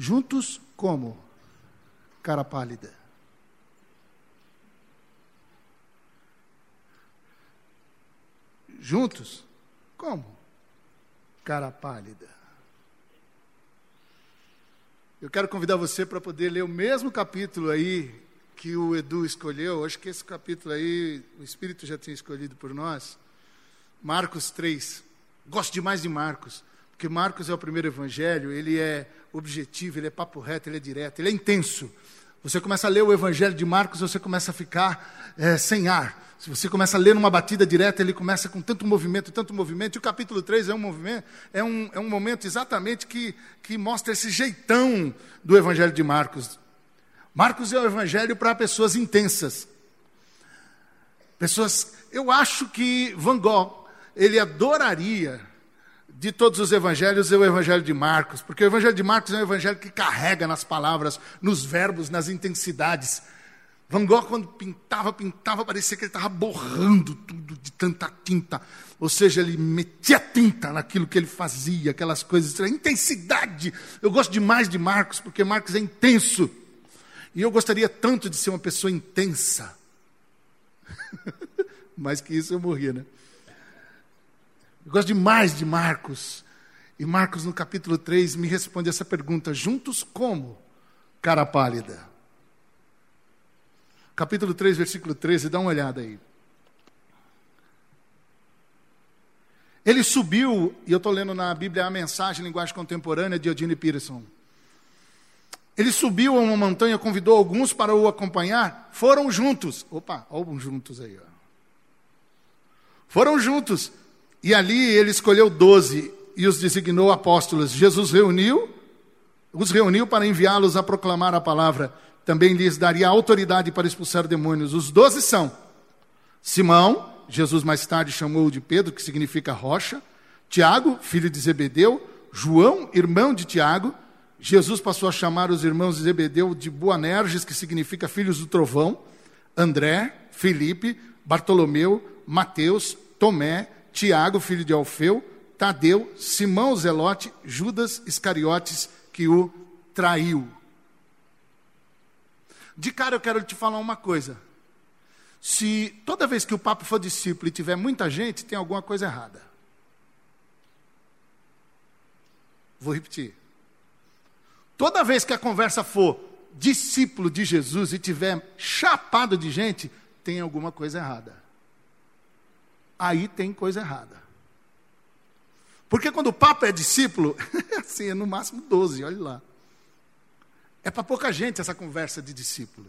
Juntos como? Cara pálida. Juntos? Como? Cara pálida. Eu quero convidar você para poder ler o mesmo capítulo aí que o Edu escolheu. Acho que esse capítulo aí, o Espírito já tinha escolhido por nós. Marcos 3. Gosto demais de Marcos, porque Marcos é o primeiro evangelho, ele é objetivo, ele é papo reto, ele é direto, ele é intenso. Você começa a ler o evangelho de Marcos, você começa a ficar é, sem ar. Se você começa a ler numa batida direta, ele começa com tanto movimento, tanto movimento. E o capítulo 3 é um movimento, é um, é um momento exatamente que, que mostra esse jeitão do Evangelho de Marcos. Marcos é o Evangelho para pessoas intensas. Pessoas. Eu acho que Van Gogh, ele adoraria de todos os evangelhos é o evangelho de Marcos, porque o evangelho de Marcos é um evangelho que carrega nas palavras, nos verbos, nas intensidades. Van Gogh, quando pintava, pintava, parecia que ele estava borrando tudo de tanta tinta. Ou seja, ele metia tinta naquilo que ele fazia, aquelas coisas, intensidade. Eu gosto demais de Marcos, porque Marcos é intenso. E eu gostaria tanto de ser uma pessoa intensa. Mais que isso eu morria, né? Eu gosto demais de Marcos. E Marcos, no capítulo 3, me responde essa pergunta: juntos como? Cara pálida capítulo 3, versículo 13, dá uma olhada aí. Ele subiu, e eu estou lendo na Bíblia a mensagem linguagem contemporânea de Eugene Peterson. Ele subiu a uma montanha, convidou alguns para o acompanhar, foram juntos. Opa, alguns juntos aí. Ó. Foram juntos. E ali ele escolheu doze e os designou apóstolos. Jesus reuniu, os reuniu para enviá-los a proclamar a palavra também lhes daria autoridade para expulsar demônios. Os doze são Simão, Jesus mais tarde chamou de Pedro, que significa rocha, Tiago, filho de Zebedeu, João, irmão de Tiago, Jesus passou a chamar os irmãos de Zebedeu de Boanerges, que significa filhos do trovão, André, Felipe, Bartolomeu, Mateus, Tomé, Tiago, filho de Alfeu, Tadeu, Simão Zelote, Judas Iscariotes, que o traiu. De cara eu quero te falar uma coisa. Se toda vez que o papo for discípulo e tiver muita gente, tem alguma coisa errada. Vou repetir. Toda vez que a conversa for discípulo de Jesus e tiver chapado de gente, tem alguma coisa errada. Aí tem coisa errada. Porque quando o papo é discípulo, assim, é no máximo 12, olha lá. É para pouca gente essa conversa de discípulo.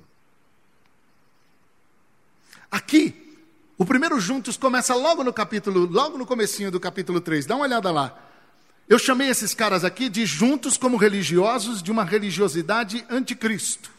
Aqui, o primeiro juntos começa logo no capítulo, logo no comecinho do capítulo 3. Dá uma olhada lá. Eu chamei esses caras aqui de juntos como religiosos de uma religiosidade anticristo.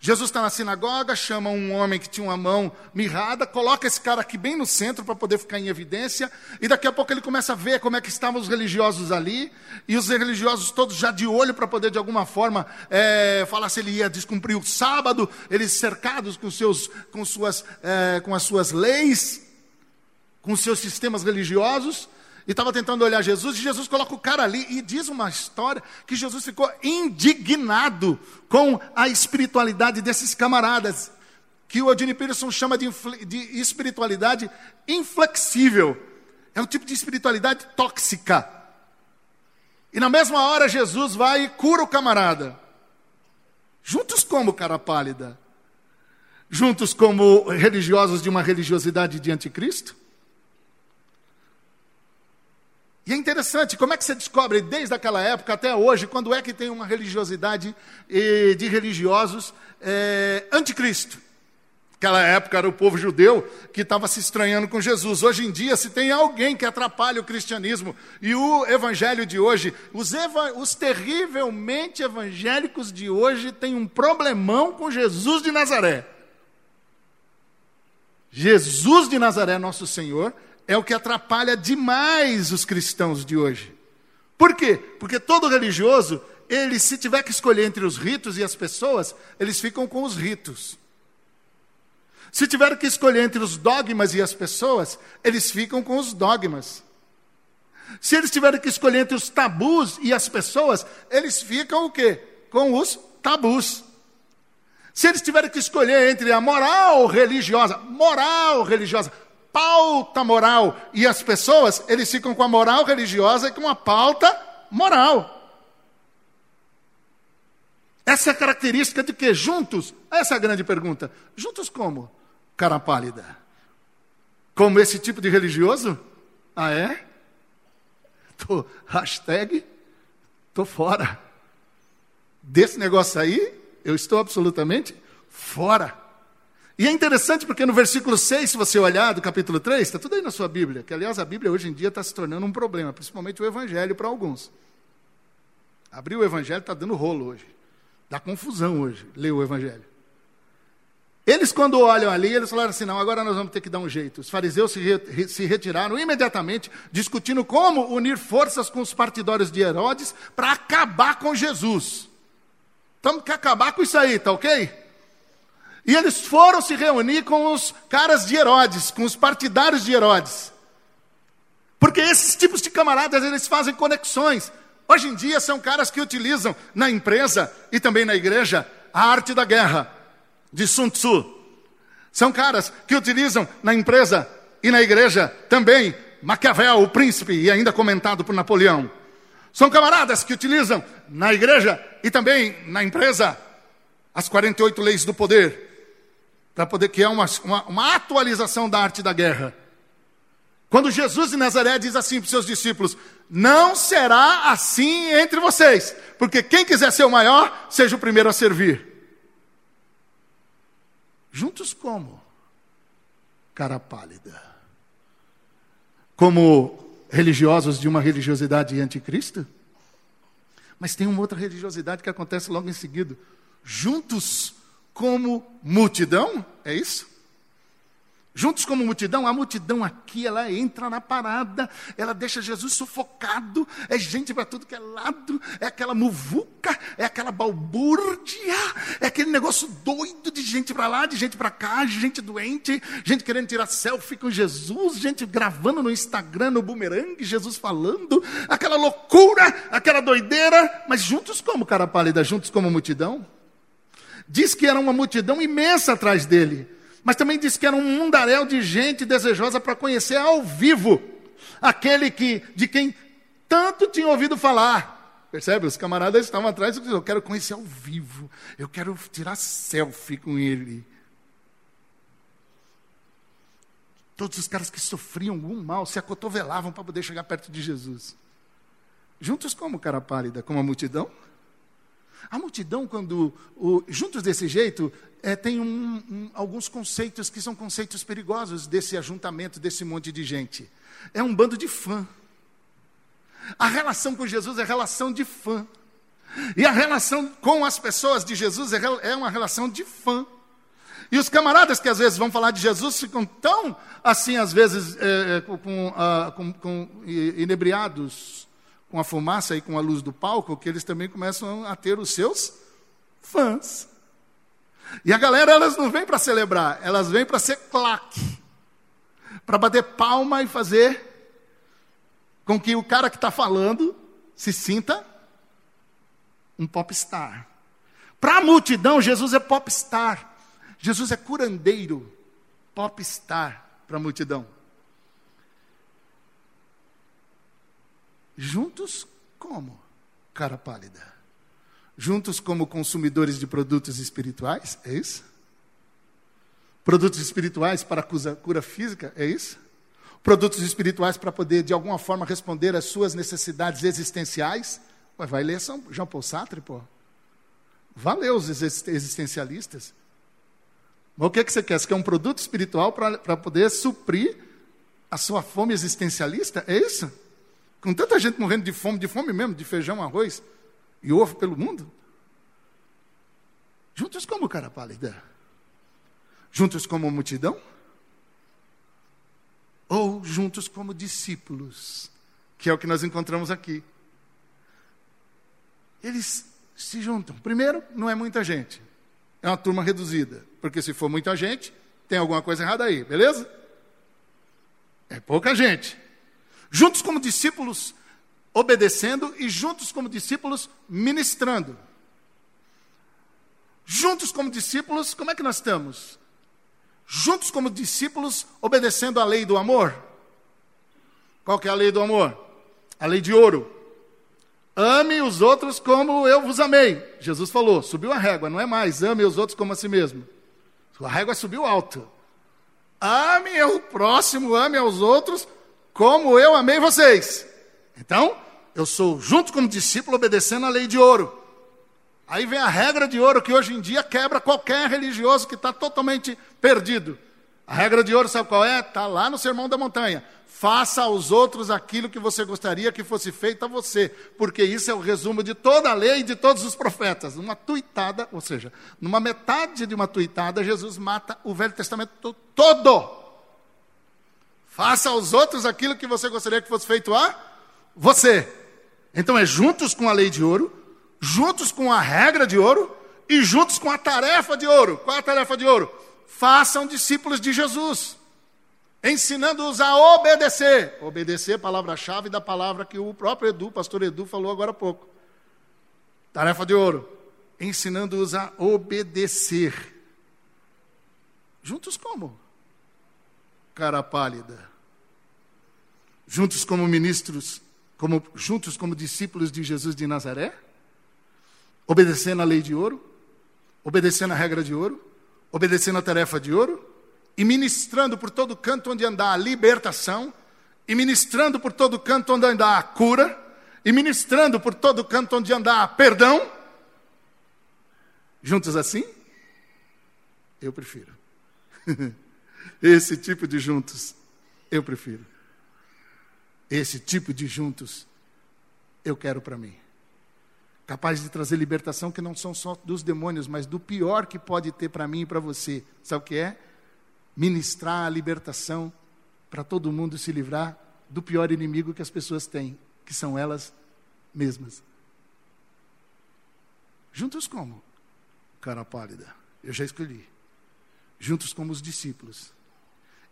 Jesus está na sinagoga, chama um homem que tinha uma mão mirrada, coloca esse cara aqui bem no centro para poder ficar em evidência, e daqui a pouco ele começa a ver como é que estavam os religiosos ali, e os religiosos todos já de olho para poder de alguma forma é, falar se ele ia descumprir o sábado, eles cercados com, seus, com, suas, é, com as suas leis, com os seus sistemas religiosos, e estava tentando olhar Jesus, e Jesus coloca o cara ali, e diz uma história que Jesus ficou indignado com a espiritualidade desses camaradas, que o Eugene Peterson chama de, de espiritualidade inflexível. É um tipo de espiritualidade tóxica. E na mesma hora Jesus vai e cura o camarada. Juntos como cara pálida? Juntos como religiosos de uma religiosidade de anticristo? E é interessante, como é que você descobre desde aquela época até hoje, quando é que tem uma religiosidade de religiosos é, anticristo? Aquela época era o povo judeu que estava se estranhando com Jesus. Hoje em dia, se tem alguém que atrapalha o cristianismo e o evangelho de hoje, os, eva os terrivelmente evangélicos de hoje têm um problemão com Jesus de Nazaré. Jesus de Nazaré, nosso Senhor, é o que atrapalha demais os cristãos de hoje. Por quê? Porque todo religioso, ele, se tiver que escolher entre os ritos e as pessoas, eles ficam com os ritos. Se tiver que escolher entre os dogmas e as pessoas, eles ficam com os dogmas. Se eles tiverem que escolher entre os tabus e as pessoas, eles ficam o quê? Com os tabus. Se eles tiverem que escolher entre a moral religiosa, moral religiosa, pauta moral e as pessoas, eles ficam com a moral religiosa e com a pauta moral. Essa é a característica de que juntos, essa é a grande pergunta. Juntos como? Cara pálida. Como esse tipo de religioso? Ah, é? Tô, hashtag, tô fora. Desse negócio aí, eu estou absolutamente fora. E é interessante porque no versículo 6, se você olhar do capítulo 3, está tudo aí na sua Bíblia, que aliás a Bíblia hoje em dia está se tornando um problema, principalmente o Evangelho para alguns. Abrir o Evangelho está dando rolo hoje. Dá confusão hoje, ler o Evangelho. Eles, quando olham ali, eles falaram assim: não, agora nós vamos ter que dar um jeito. Os fariseus se, re, se retiraram imediatamente, discutindo como unir forças com os partidários de Herodes para acabar com Jesus. Temos que acabar com isso aí, tá ok? E eles foram se reunir com os caras de Herodes, com os partidários de Herodes. Porque esses tipos de camaradas, eles fazem conexões. Hoje em dia são caras que utilizam na empresa e também na igreja a arte da guerra, de Sun Tzu. São caras que utilizam na empresa e na igreja também Maquiavel, o príncipe, e ainda comentado por Napoleão. São camaradas que utilizam na igreja e também na empresa as 48 leis do poder para poder criar uma, uma, uma atualização da arte da guerra. Quando Jesus de Nazaré diz assim para os seus discípulos: Não será assim entre vocês, porque quem quiser ser o maior, seja o primeiro a servir. Juntos como? Cara pálida. Como religiosos de uma religiosidade anticristo? Mas tem uma outra religiosidade que acontece logo em seguida. Juntos como multidão, é isso? Juntos como multidão, a multidão aqui, ela entra na parada, ela deixa Jesus sufocado, é gente para tudo que é lado, é aquela muvuca, é aquela balbúrdia, é aquele negócio doido de gente para lá, de gente para cá, de gente doente, gente querendo tirar selfie com Jesus, gente gravando no Instagram, no bumerangue, Jesus falando, aquela loucura, aquela doideira, mas juntos como cara pálida, juntos como multidão? Diz que era uma multidão imensa atrás dele, mas também diz que era um mundaréu de gente desejosa para conhecer ao vivo aquele que de quem tanto tinha ouvido falar. Percebe? Os camaradas estavam atrás e Eu quero conhecer ao vivo, eu quero tirar selfie com ele. Todos os caras que sofriam algum mal se acotovelavam para poder chegar perto de Jesus. Juntos como cara pálida, como a multidão? A multidão, quando o, juntos desse jeito, é, tem um, um, alguns conceitos que são conceitos perigosos desse ajuntamento, desse monte de gente. É um bando de fã. A relação com Jesus é relação de fã. E a relação com as pessoas de Jesus é, é uma relação de fã. E os camaradas que às vezes vão falar de Jesus ficam tão assim, às vezes, é, com, uh, com, com, inebriados com a fumaça e com a luz do palco, que eles também começam a ter os seus fãs. E a galera, elas não vêm para celebrar, elas vêm para ser claque, para bater palma e fazer com que o cara que está falando se sinta um popstar. Para a multidão, Jesus é popstar. Jesus é curandeiro, popstar para a multidão. Juntos como? Cara pálida. Juntos como consumidores de produtos espirituais? É isso? Produtos espirituais para cura, física? É isso? Produtos espirituais para poder, de alguma forma, responder às suas necessidades existenciais? Ué, vai ler São Jean Paul Sartre, pô. Valeu os existencialistas. Mas o que, é que você quer? Você quer um produto espiritual para poder suprir a sua fome existencialista? É isso? Com tanta gente morrendo de fome, de fome mesmo, de feijão, arroz e ovo pelo mundo. Juntos como cara pálida? Juntos como multidão? Ou juntos como discípulos? Que é o que nós encontramos aqui. Eles se juntam. Primeiro, não é muita gente. É uma turma reduzida. Porque se for muita gente, tem alguma coisa errada aí, beleza? É pouca gente. Juntos como discípulos, obedecendo e juntos como discípulos, ministrando. Juntos como discípulos, como é que nós estamos? Juntos como discípulos, obedecendo a lei do amor. Qual que é a lei do amor? A lei de ouro. Ame os outros como eu vos amei. Jesus falou, subiu a régua, não é mais, ame os outros como a si mesmo. A régua subiu alto. Ame o próximo, ame aos outros como eu amei vocês. Então, eu sou junto como discípulo obedecendo a lei de ouro. Aí vem a regra de ouro que hoje em dia quebra qualquer religioso que está totalmente perdido. A regra de ouro, sabe qual é? Está lá no Sermão da Montanha. Faça aos outros aquilo que você gostaria que fosse feito a você, porque isso é o resumo de toda a lei e de todos os profetas. Uma tuitada, ou seja, numa metade de uma tuitada, Jesus mata o Velho Testamento todo. Faça aos outros aquilo que você gostaria que fosse feito a você. Então é juntos com a lei de ouro, juntos com a regra de ouro e juntos com a tarefa de ouro. Qual é a tarefa de ouro? Façam discípulos de Jesus, ensinando-os a obedecer. Obedecer, é palavra-chave da palavra que o próprio Edu, pastor Edu, falou agora há pouco. Tarefa de ouro, ensinando-os a obedecer. Juntos como? Cara pálida. Juntos como ministros, como, juntos como discípulos de Jesus de Nazaré? obedecendo a lei de ouro, obedecendo a regra de ouro, obedecendo a tarefa de ouro, e ministrando por todo canto onde andar a libertação, e ministrando por todo canto onde andar a cura, e ministrando por todo canto onde andar a perdão. Juntos assim? Eu prefiro. Esse tipo de juntos, eu prefiro. Esse tipo de juntos, eu quero para mim capaz de trazer libertação que não são só dos demônios, mas do pior que pode ter para mim e para você. Sabe o que é? Ministrar a libertação para todo mundo se livrar do pior inimigo que as pessoas têm, que são elas mesmas. Juntos como? Cara pálida. Eu já escolhi. Juntos como os discípulos.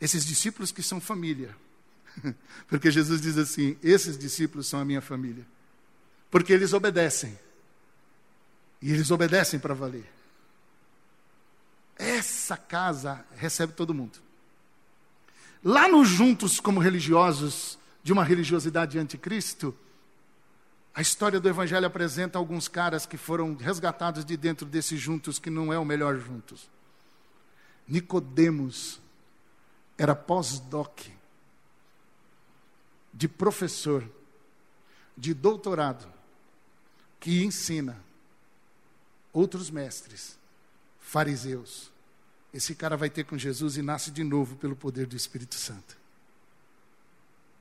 Esses discípulos que são família. Porque Jesus diz assim: esses discípulos são a minha família. Porque eles obedecem. E eles obedecem para valer. Essa casa recebe todo mundo. Lá nos juntos como religiosos de uma religiosidade anticristo, a história do evangelho apresenta alguns caras que foram resgatados de dentro desses juntos que não é o melhor juntos. Nicodemos era pós-doc de professor de doutorado que ensina outros mestres, fariseus. Esse cara vai ter com Jesus e nasce de novo pelo poder do Espírito Santo.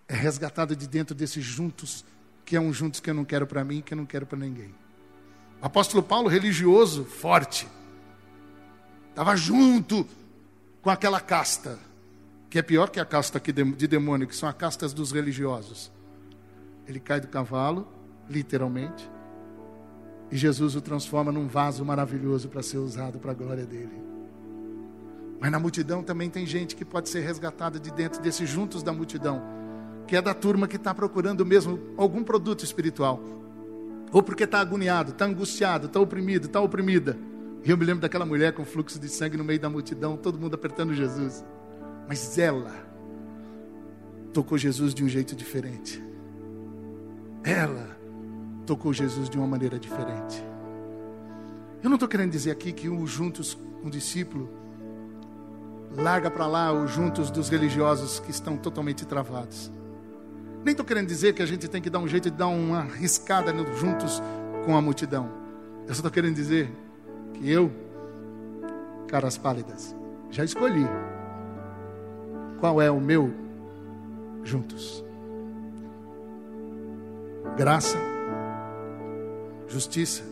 É resgatado de dentro desses juntos, que é um juntos que eu não quero para mim, que eu não quero para ninguém. O apóstolo Paulo, religioso, forte, estava junto com aquela casta, que é pior que a casta de demônio, que são as castas dos religiosos. Ele cai do cavalo, literalmente, e Jesus o transforma num vaso maravilhoso para ser usado para a glória dele. Mas na multidão também tem gente que pode ser resgatada de dentro desses juntos da multidão, que é da turma que está procurando mesmo algum produto espiritual, ou porque está agoniado, está angustiado, está oprimido, está oprimida. E eu me lembro daquela mulher com fluxo de sangue no meio da multidão, todo mundo apertando Jesus. Mas ela tocou Jesus de um jeito diferente. Ela tocou Jesus de uma maneira diferente. Eu não estou querendo dizer aqui que o juntos com o discípulo larga para lá os juntos dos religiosos que estão totalmente travados. Nem estou querendo dizer que a gente tem que dar um jeito de dar uma riscada juntos com a multidão. Eu só estou querendo dizer que eu, caras pálidas, já escolhi qual é o meu juntos. Graça justiça,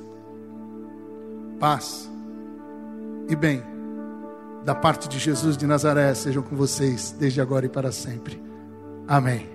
paz e bem da parte de Jesus de Nazaré sejam com vocês desde agora e para sempre. Amém.